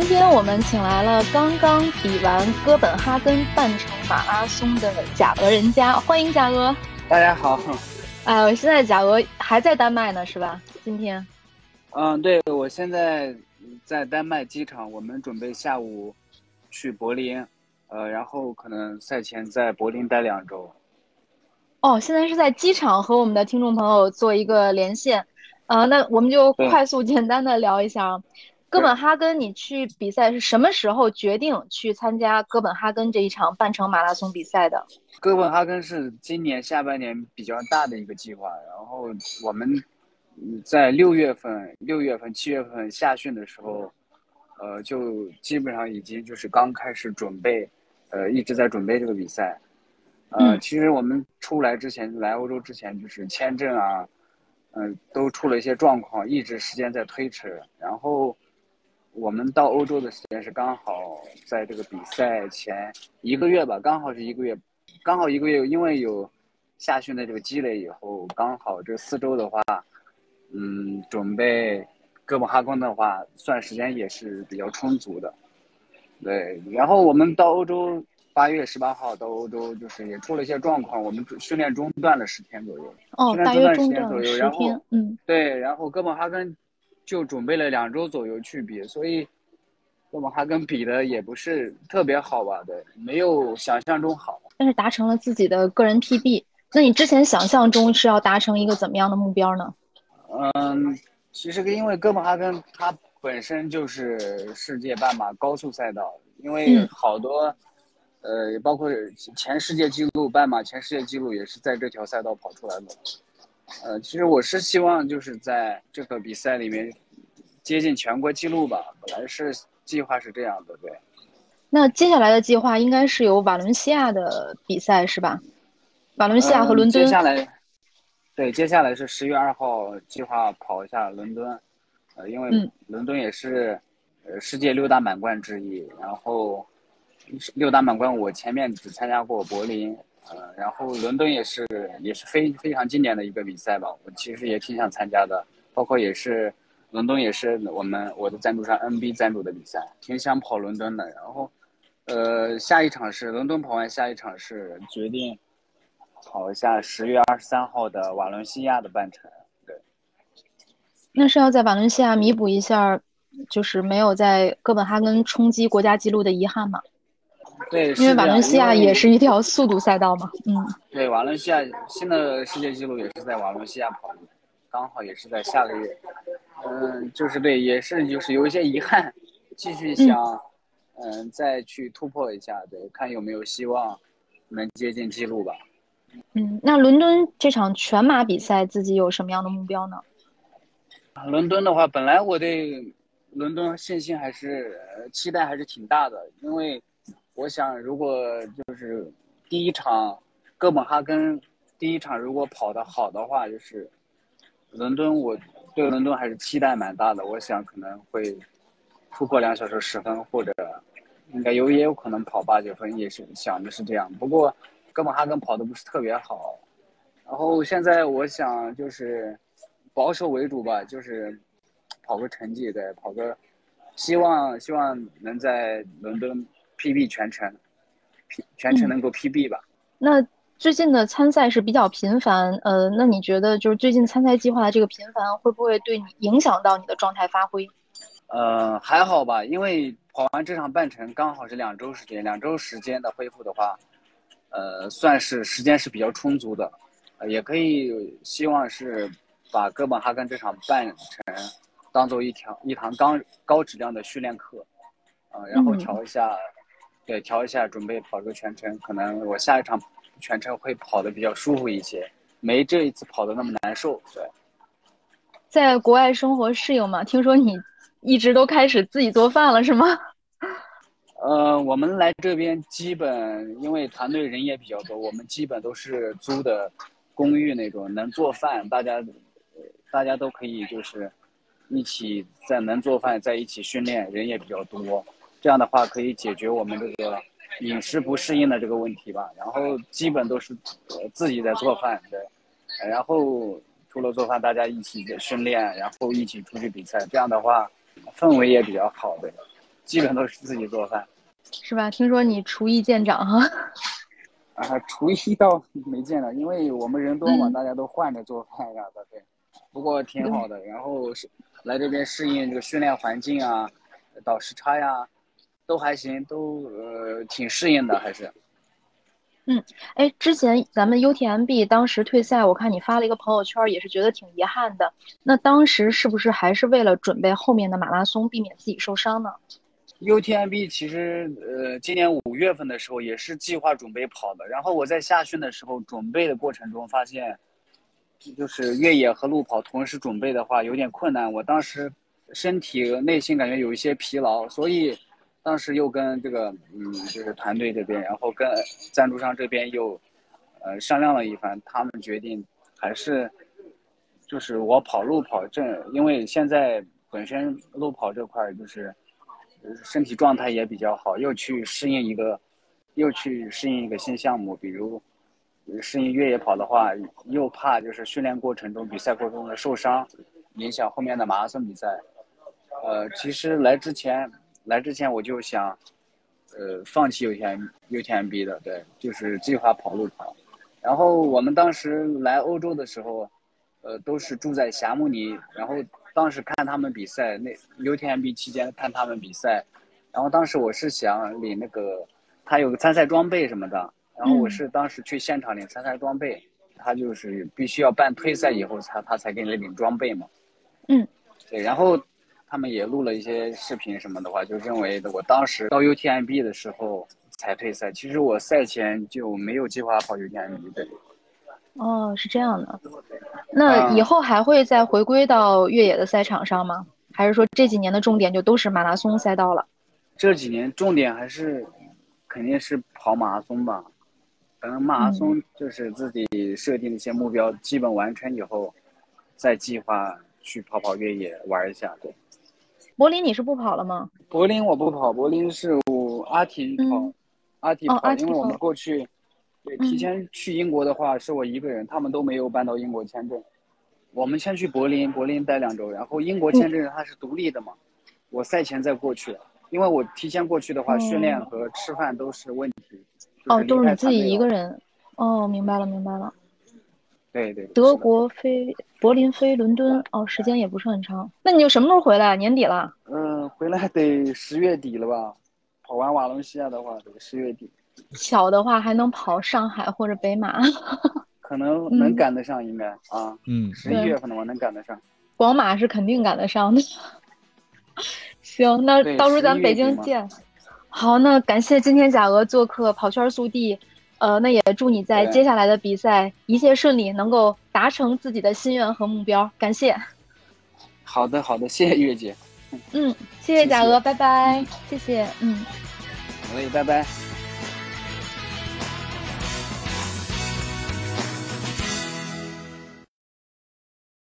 今天我们请来了刚刚比完哥本哈根半程马拉松的贾俄人家，欢迎贾俄。大家好。哎，现在贾俄还在丹麦呢，是吧？今天。嗯，对，我现在在丹麦机场，我们准备下午去柏林，呃，然后可能赛前在柏林待两周。哦，现在是在机场和我们的听众朋友做一个连线，呃，那我们就快速简单的聊一下。哥本哈根，你去比赛是什么时候决定去参加哥本哈根这一场半程马拉松比赛的？哥本哈根是今年下半年比较大的一个计划，然后我们在六月份、六月份、七月份夏训的时候，呃，就基本上已经就是刚开始准备，呃，一直在准备这个比赛。呃，其实我们出来之前，来欧洲之前，就是签证啊，嗯，都出了一些状况，一直时间在推迟，然后。我们到欧洲的时间是刚好在这个比赛前一个月吧，刚好是一个月，刚好一个月，因为有夏训的这个积累以后，刚好这四周的话，嗯，准备哥本哈根的话，算时间也是比较充足的。对，然后我们到欧洲八月十八号到欧洲，就是也出了一些状况，我们训练中断了十天左右。哦，大约中断了十天。嗯，对，然后哥本哈根。就准备了两周左右去比，所以哥本哈根比的也不是特别好吧？对，没有想象中好。但是达成了自己的个人 PB。那你之前想象中是要达成一个怎么样的目标呢？嗯，其实因为哥本哈根它本身就是世界半马高速赛道，因为好多呃，包括前世界纪录半马前世界纪录也是在这条赛道跑出来的。呃，其实我是希望就是在这个比赛里面接近全国纪录吧，本来是计划是这样的，对。那接下来的计划应该是有瓦伦西亚的比赛是吧？瓦伦西亚和伦敦。接下来，对，接下来是十月二号计划跑一下伦敦，呃，因为伦敦也是呃世界六大满贯之一，然后六大满贯我前面只参加过柏林。呃，然后伦敦也是也是非非常经典的一个比赛吧，我其实也挺想参加的，包括也是伦敦也是我们我的赞助商 NB 赞助的比赛，挺想跑伦敦的。然后，呃，下一场是伦敦跑完，下一场是决定跑一下十月二十三号的瓦伦西亚的半程。对，那是要在瓦伦西亚弥补一下，就是没有在哥本哈根冲击国家纪录的遗憾吗？对，因为瓦伦西亚也是一条速度赛道嘛，嗯，对，瓦伦西亚新的世界纪录也是在瓦伦西亚跑的，刚好也是在下个月，嗯，就是对，也是就是有一些遗憾，继续想，嗯，再去突破一下，对，看有没有希望能接近记录吧。嗯，那伦敦这场全马比赛自己有什么样的目标呢？伦敦的话，本来我对伦敦信心还是期待还是挺大的，因为。我想，如果就是第一场哥本哈根第一场如果跑得好的话，就是伦敦，我对伦敦还是期待蛮大的。我想可能会突破两小时十分，或者应该有也有可能跑八九分，也是想的是这样。不过哥本哈根跑的不是特别好，然后现在我想就是保守为主吧，就是跑个成绩，对，跑个希望希望能在伦敦。PB 全程，P 全程能够 PB 吧？那最近的参赛是比较频繁，呃，那你觉得就是最近参赛计划的这个频繁会不会对你影响到你的状态发挥？呃，还好吧，因为跑完这场半程刚好是两周时间，两周时间的恢复的话，呃，算是时间是比较充足的，呃，也可以希望是把哥本哈根这场半程当做一条一堂高高质量的训练课，呃，然后调一下。对，调一下，准备跑个全程，可能我下一场全程会跑的比较舒服一些，没这一次跑的那么难受。对，在国外生活适应吗？听说你一直都开始自己做饭了，是吗？呃，我们来这边基本因为团队人也比较多，我们基本都是租的公寓那种，能做饭，大家大家都可以就是一起在能做饭，在一起训练，人也比较多，这样的话可以解决我们这个饮食不适应的这个问题吧。然后基本都是呃自己在做饭，对，然后除了做饭，大家一起训练，然后一起出去比赛，这样的话氛围也比较好的。基本都是自己做饭，是吧？听说你厨艺见长哈。啊，厨艺倒没见长，因为我们人多嘛，大家都换着做饭呀，对。不过挺好的，然后是来这边适应这个训练环境啊，倒时差呀，都还行，都呃挺适应的，还是。嗯，哎，之前咱们 UTMB 当时退赛，我看你发了一个朋友圈，也是觉得挺遗憾的。那当时是不是还是为了准备后面的马拉松，避免自己受伤呢？UTMB 其实，呃，今年五月份的时候也是计划准备跑的。然后我在夏训的时候准备的过程中发现，就是越野和路跑同时准备的话有点困难。我当时身体内心感觉有一些疲劳，所以当时又跟这个，嗯，就是团队这边，然后跟赞助商这边又，呃，商量了一番，他们决定还是，就是我跑路跑正，因为现在本身路跑这块就是。身体状态也比较好，又去适应一个，又去适应一个新项目，比如适应越野跑的话，又怕就是训练过程中、比赛过程中的受伤，影响后面的马拉松比赛。呃，其实来之前，来之前我就想，呃，放弃 U T M U T M B 的，对，就是计划跑路跑。然后我们当时来欧洲的时候，呃，都是住在霞慕尼，然后。当时看他们比赛，那 UTMB 期间看他们比赛，然后当时我是想领那个，他有个参赛装备什么的，然后我是当时去现场领参赛装备，他就是必须要办退赛以后才他才给你领装备嘛。嗯，对，然后他们也录了一些视频什么的话，就认为我当时到 UTMB 的时候才退赛，其实我赛前就没有计划跑 UTMB 的。哦，是这样的。那以后还会再回归到越野的赛场上吗？还是说这几年的重点就都是马拉松赛道了？这几年重点还是肯定是跑马拉松吧。等马拉松就是自己设定的一些目标基本完成以后，再计划去跑跑越野玩一下。对。柏林你是不跑了吗？柏林我不跑，柏林是我阿婷跑，阿婷跑，因为我们过去。对，提前去英国的话是我一个人，他们都没有办到英国签证。我们先去柏林，柏林待两周，然后英国签证它是独立的嘛，我赛前再过去，因为我提前过去的话，训练和吃饭都是问题。哦，都是你自己一个人。哦，明白了，明白了。对对。德国飞柏林飞伦敦，哦，时间也不是很长。那你就什么时候回来？年底了？嗯，回来得十月底了吧？跑完瓦伦西亚的话，得十月底。巧的话还能跑上海或者北马，可能能赶得上，应该啊，嗯，十一月份的话能赶得上。广马是肯定赶得上的。行，那到时候咱们北京见。好，那感谢今天贾鹅做客跑圈速递，呃，那也祝你在接下来的比赛一切顺利，能够达成自己的心愿和目标。感谢。好的，好的，谢谢月姐。嗯，谢谢贾娥，拜拜，谢谢，嗯，好嘞，拜拜。